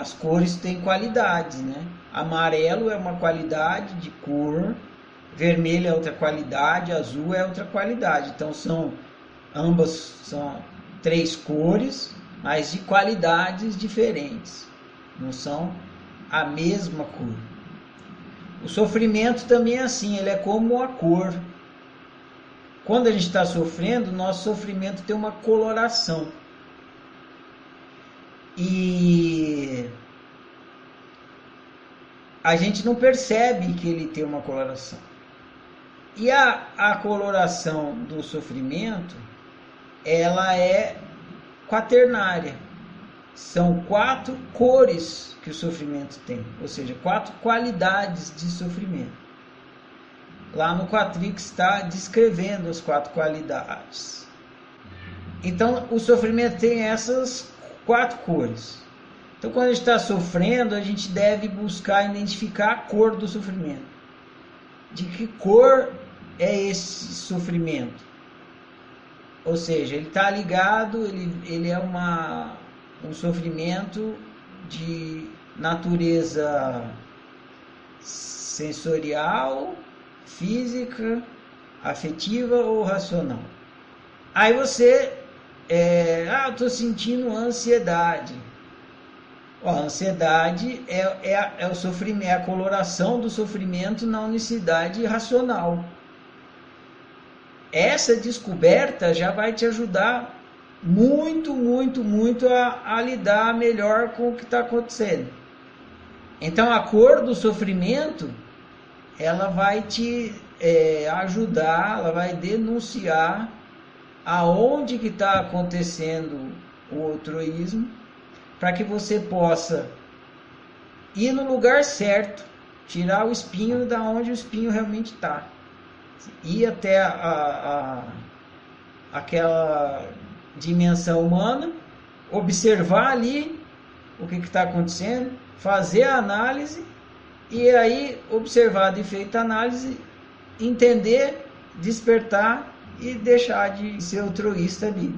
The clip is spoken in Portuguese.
as cores têm qualidades, né? Amarelo é uma qualidade de cor, vermelho é outra qualidade, azul é outra qualidade. Então são ambas são três cores, mas de qualidades diferentes. Não são a mesma cor. O sofrimento também é assim, ele é como a cor. Quando a gente está sofrendo, nosso sofrimento tem uma coloração. E a gente não percebe que ele tem uma coloração. E a, a coloração do sofrimento, ela é quaternária. São quatro cores que o sofrimento tem, ou seja, quatro qualidades de sofrimento. Lá no Quatrix está descrevendo as quatro qualidades. Então, o sofrimento tem essas quatro cores. Então, quando a gente está sofrendo, a gente deve buscar identificar a cor do sofrimento. De que cor é esse sofrimento? Ou seja, ele está ligado, ele, ele é uma, um sofrimento de natureza sensorial, física, afetiva ou racional. Aí você, é, ah, estou sentindo ansiedade. A ansiedade é, é, é o sofrimento, é a coloração do sofrimento na unicidade racional. Essa descoberta já vai te ajudar muito, muito, muito a, a lidar melhor com o que está acontecendo. Então a cor do sofrimento ela vai te é, ajudar, ela vai denunciar aonde que está acontecendo o altruísmo, para que você possa ir no lugar certo, tirar o espinho da onde o espinho realmente está, ir até a, a, aquela dimensão humana, observar ali o que está acontecendo, fazer a análise e aí observar e feita a análise, entender, despertar e deixar de ser altruísta ali.